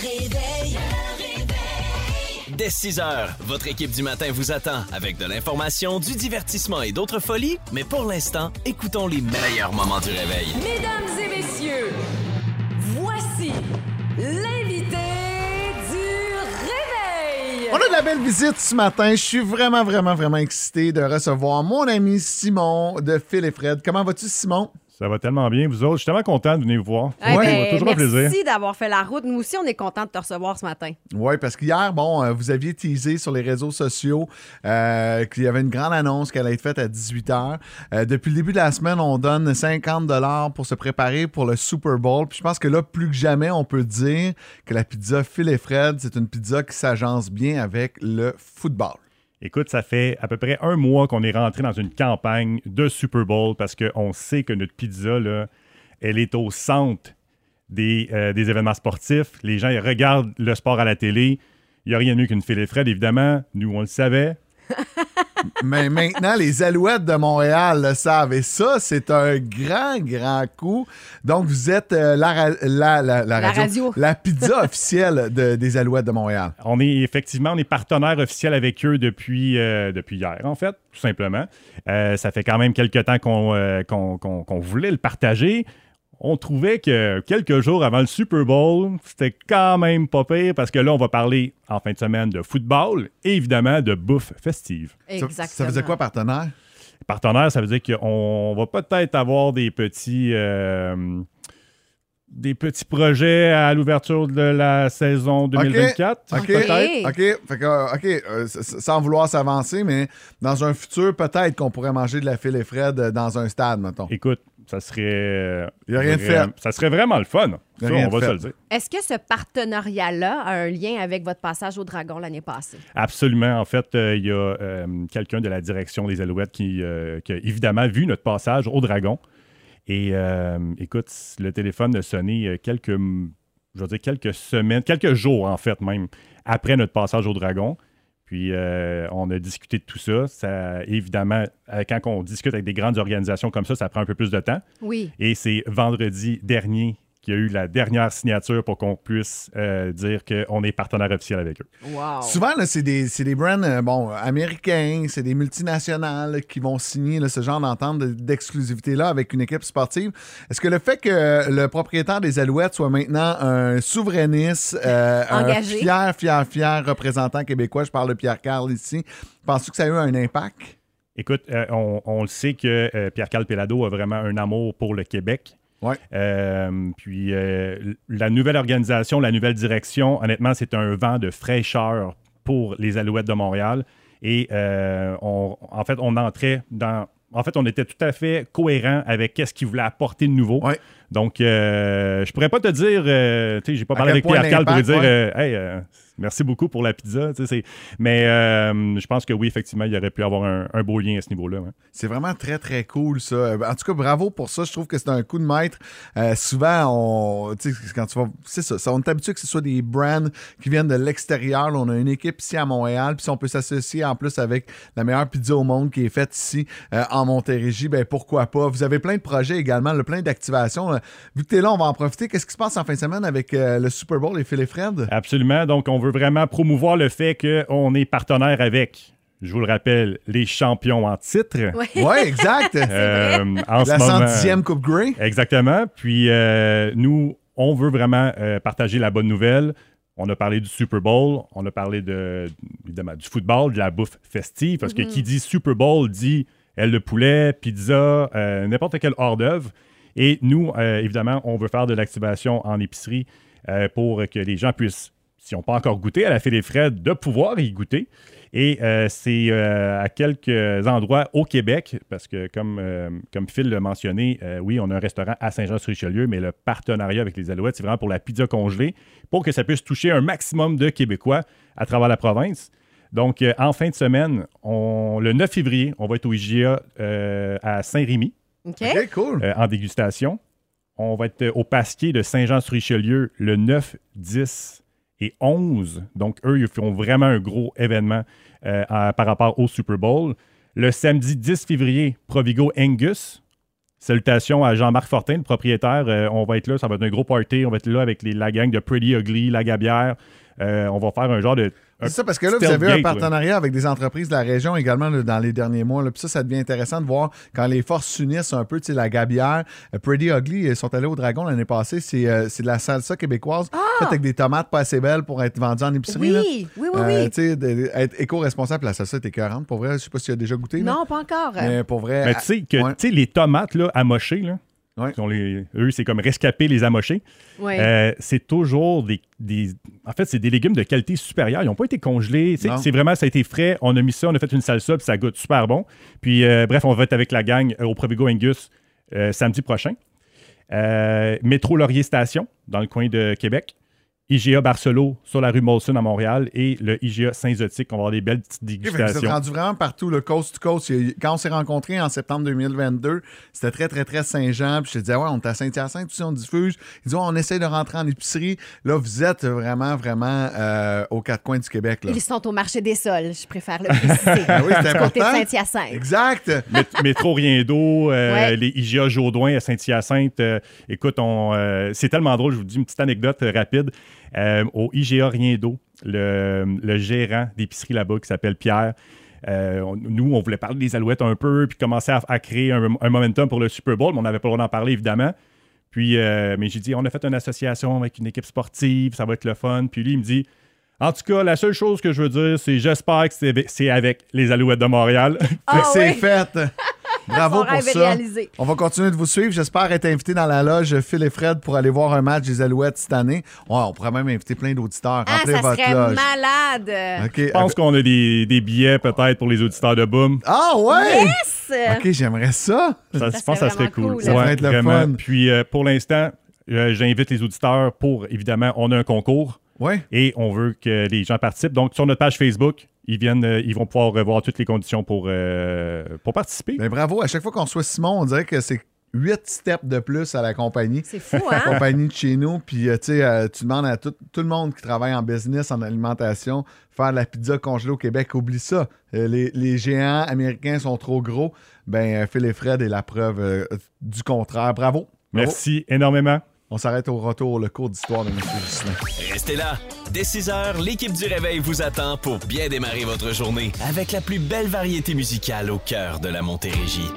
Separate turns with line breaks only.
réveil.
Dès 6 heures, votre équipe du matin vous attend avec de l'information, du divertissement et d'autres folies. Mais pour l'instant, écoutons les meilleurs moments du réveil.
Mesdames et messieurs, voici l'invité du réveil.
On a de la belle visite ce matin. Je suis vraiment, vraiment, vraiment excité de recevoir mon ami Simon de Phil et Fred. Comment vas-tu, Simon?
Ça va tellement bien, vous autres. Je suis tellement content de venir vous voir.
Eh
Ouais,
ben,
toujours un plaisir.
Merci d'avoir fait la route. Nous aussi, on est content de te recevoir ce matin.
Oui, parce qu'hier, bon, euh, vous aviez teasé sur les réseaux sociaux euh, qu'il y avait une grande annonce qui allait être faite à 18h. depuis le début de la semaine, on donne 50 pour se préparer pour le Super Bowl. Puis je pense que là, plus que jamais, on peut dire que la pizza Phil et Fred, c'est une pizza qui s'agence bien avec le football.
Écoute, ça fait à peu près un mois qu'on est rentré dans une campagne de Super Bowl parce qu'on sait que notre pizza, elle est au centre des, euh, événements sportifs. Les gens regardent le sport à la télé. Il n'y a rien de mieux qu'une filet Fred, évidemment. Nous, on le savait.
Mais maintenant, les Alouettes de Montréal le savent. Et ça, c'est un grand, grand coup. Donc, vous êtes euh, la, ra- la, la, la radio,
radio.
la pizza officielle de- des Alouettes de Montréal.
On est effectivement, on est partenaire officiel avec eux depuis, euh, depuis hier, en fait, tout simplement. Euh, ça fait quand même quelques temps qu'on euh, qu'on- qu'on- qu'on voulait le partager. On trouvait que quelques jours avant le Super Bowl, c'était quand même pas pire parce que là, on va parler en fin de semaine de football et évidemment de bouffe festive.
Exactement.
Ça, faisait quoi, partenaire?
Partenaire, ça veut dire qu'on va peut-être avoir des petits. euh, des petits projets à l'ouverture de la saison 2024,
OK.
peut-être.
OK. Fait que, euh, OK, euh, sans vouloir s'avancer, mais dans un futur, peut-être qu'on pourrait manger de la filet Fred dans un stade, mettons.
Écoute, ça serait.
Y a rien de
vraiment-
fait.
Ça serait vraiment le fun. Ça, on va
fait.
se le dire.
Est-ce que ce partenariat-là a un lien avec votre passage au Dragon l'année passée?
Absolument. En fait, euh, il y a euh, quelqu'un de la direction des Alouettes qui, euh, qui a évidemment vu notre passage au Dragon. Et euh, écoute, le téléphone a sonné quelques, je veux dire, quelques semaines, quelques jours en fait même, après notre passage au Dragon. Puis euh, on a discuté de tout ça. ça évidemment, euh, quand on discute avec des grandes organisations comme ça, ça prend un peu plus de temps.
Oui.
Et c'est vendredi dernier qu'il y a eu la dernière signature pour qu'on puisse euh, dire qu'on est partenaire officiel avec eux.
Wow.
Souvent, là, c'est des, c'est des brands euh, bon, américains, c'est des multinationales qui vont signer là, ce genre d'entente de- d'exclusivité-là avec une équipe sportive. Est-ce que le fait que le propriétaire des Alouettes soit maintenant un souverainiste, euh, un fier, fier, fier représentant québécois, je parle de Pierre Carl ici, penses-tu que ça a eu un impact?
Écoute, euh, on, on le sait que euh, Pierre-Carl Pelado a vraiment un amour pour le Québec.
Ouais.
Euh, puis euh, la nouvelle organisation, la nouvelle direction, honnêtement, c'est un vent de fraîcheur pour les Alouettes de Montréal. Et euh, on- en fait, on entrait dans. En fait, on était tout à fait cohérent avec qu'est-ce qu'ils voulaient apporter de nouveau.
Ouais.
Donc, euh, je pourrais pas te dire, euh, tu sais, j'ai pas parlé avec
point
Pierre-Carl pour lui dire, euh, hey, euh, merci beaucoup pour la pizza. tu sais, c'est- Mais je pense que oui, effectivement, il y aurait pu avoir un, un beau lien à ce niveau-là.
C'est vraiment très, très cool, ça. En tout cas, bravo pour ça. Je trouve que c'est un coup de maître. Souvent, on, quand tu vas. C'est ça, ça, On est habitué que ce soit des brands qui viennent de l'extérieur. On a une équipe ici à Montréal. Puis si on peut s'associer en plus avec la meilleure pizza au monde qui est faite ici en Montérégie, ben pourquoi pas? Vous avez plein de projets également, là, plein d'activations. Vu que tu es là, on va en profiter. Qu'est-ce qui se passe en fin de semaine avec euh, le Super Bowl et Phil et Fred?
Absolument. Donc, on veut vraiment promouvoir le fait qu'on est partenaire avec, je vous le rappelle, les champions en titre.
Oui.
Oui, exact.
Euh, en
la
ce moment.
110e Coupe Grey.
Exactement. Puis euh, nous, on veut vraiment euh, partager la bonne nouvelle. On a parlé du Super Bowl, on a parlé de, évidemment, du football, de la bouffe festive, parce que qui dit Super Bowl dit aile de poulet, pizza, euh, n'importe quel hors-d'œuvre. Et nous, euh, évidemment, on veut faire de l'activation en épicerie euh, pour que les gens puissent, s'ils n'ont pas encore goûté à la fée des Fred, de pouvoir y goûter. Et euh, c'est à quelques endroits au Québec, parce que comme, Phil l'a mentionné, oui, on a un restaurant à Saint-Jean-sur-Richelieu, mais le partenariat avec les Alouettes, c'est vraiment pour la pizza congelée, pour que ça puisse toucher un maximum de Québécois à travers la province. Donc, en fin de semaine, le 9 février, on va être au IGA à Saint-Rémy
OK.
Cool.
euh, en dégustation. On va être euh, au Pasquier de Saint-Jean-sur-Richelieu le 9, 10 et 11. Donc, eux, ils font vraiment un gros événement euh, à- par rapport au Super Bowl. Le samedi 10 février, Provigo Angus. Salutations à Jean-Marc Fortin, le propriétaire. Euh, on va être là, ça va être un gros party. On va être là avec les, la gang de Pretty Ugly, la Gabière. Euh, on va faire un genre de. un
C'est ça, parce que là, vous avez un
tailgate, là.
partenariat avec des entreprises de la région également là, dans les derniers mois. là. Puis ça, ça devient intéressant de voir quand les forces s'unissent un peu. Tu sais, la Gabière, euh, Pretty Ugly, ils sont allés au Dragon l'année passée. C'est euh, c'est de la salsa québécoise, faite avec des tomates pas assez belles pour être vendues en épicerie. là.
Oui, oui, oui,
Euh,
oui.
tu sais, être éco-responsable, la salsa est écœurante. Pour vrai, je sais pas si tu as déjà goûté. là.
Non, pas encore.
Mais pour vrai.
Mais tu sais que
ouais.
tu sais, les tomates là, amochées, là,
Ouais.
qui sont les- eux, c'est comme rescaper les amochés. Euh, c'est toujours des, des- En fait, c'est des légumes de qualité supérieure. Ils n'ont pas été congelés. C'est vraiment, ça a été frais. On a mis ça, on a fait une salsa, puis ça goûte super bon. Puis, euh, bref, on va être avec la gang euh, au Provigo Angus euh, samedi prochain. Euh, Métro Laurier Station, dans le coin de Québec. IGA Barcelo sur la rue Molson à Montréal et le IGA Saint-Zotique. On va avoir des belles petites
que vous êtes
dégustations.
rendu vraiment partout, le coast to coast. Quand on s'est rencontrés en septembre 2022, c'était très, très, très Saint-Jean. Puis je te disais, ouais, on est à Saint-Hyacinthe, on diffuse. Ils disent, on essaie de rentrer en épicerie. Là, vous êtes vraiment, vraiment euh, aux quatre coins du Québec. Là.
Ils sont au marché des sols, je préfère le préciser.
Ah oui, c'est important.
Saint-Hyacinthe.
Exact.
Mét- Métro Rien d'eau, euh,
Ouais.
les IGA Jaudoin à Saint-Hyacinthe. Euh, écoute, on, euh, c'est tellement drôle, je vous dis une petite anecdote rapide. Euh, au IGA Rien d'eau, le, le gérant d'épicerie là-bas qui s'appelle Pierre, euh, on- nous, on voulait parler des Alouettes un peu, puis commencer à, à créer un, un momentum pour le Super Bowl, mais on n'avait pas le droit d'en parler, évidemment. Puis, euh, mais j'ai dit, on a fait une association avec une équipe sportive, ça va être le fun. Puis lui, il me dit, en tout cas, la seule chose que je veux dire, c'est j'espère que c'est avec- les Alouettes de Montréal.
Ah
c'est
oui.
fait. Bravo
Son
pour ça.
réalisé.
On va continuer de vous suivre. J'espère être invité dans la loge Phil et Fred pour aller voir un match des Alouettes cette année. Ouais, on pourrait même inviter plein d'auditeurs.
Ah, ça
votre
serait
loge.
malade.
Je pense qu'on a des, des billets peut-être pour les auditeurs de Boom.
Ah ouais!
Yes!
OK, j'aimerais ça.
Ça,
Ça
je pense que ça
serait
cool.
Ça pourrait être le fun.
Puis euh, pour l'instant, euh, j'invite les auditeurs pour, évidemment, on a un concours
Ouais.
et on veut que les gens participent. Donc, sur notre page Facebook, ils, viennent, euh, ils vont pouvoir revoir toutes les conditions pour, euh, pour participer.
Ben bravo. À chaque fois qu'on reçoit Simon, on dirait que c'est huit steps de plus à la compagnie.
C'est fou,
La
hein?
compagnie de chez nous. Puis, euh, tu sais, euh, tu demandes à tout, tout le monde qui travaille en business, en alimentation, faire de la pizza congelée au Québec. Oublie ça. Euh, les, les géants américains sont trop gros. Ben, Phil et Fred est la preuve euh, du contraire. Bravo. Bravo.
Merci énormément.
On s'arrête au retour, le cours d'histoire de M. Justin.
Restez là. Dès 6 heures, l'équipe du Réveil vous attend pour bien démarrer votre journée avec la plus belle variété musicale au cœur de la Montérégie.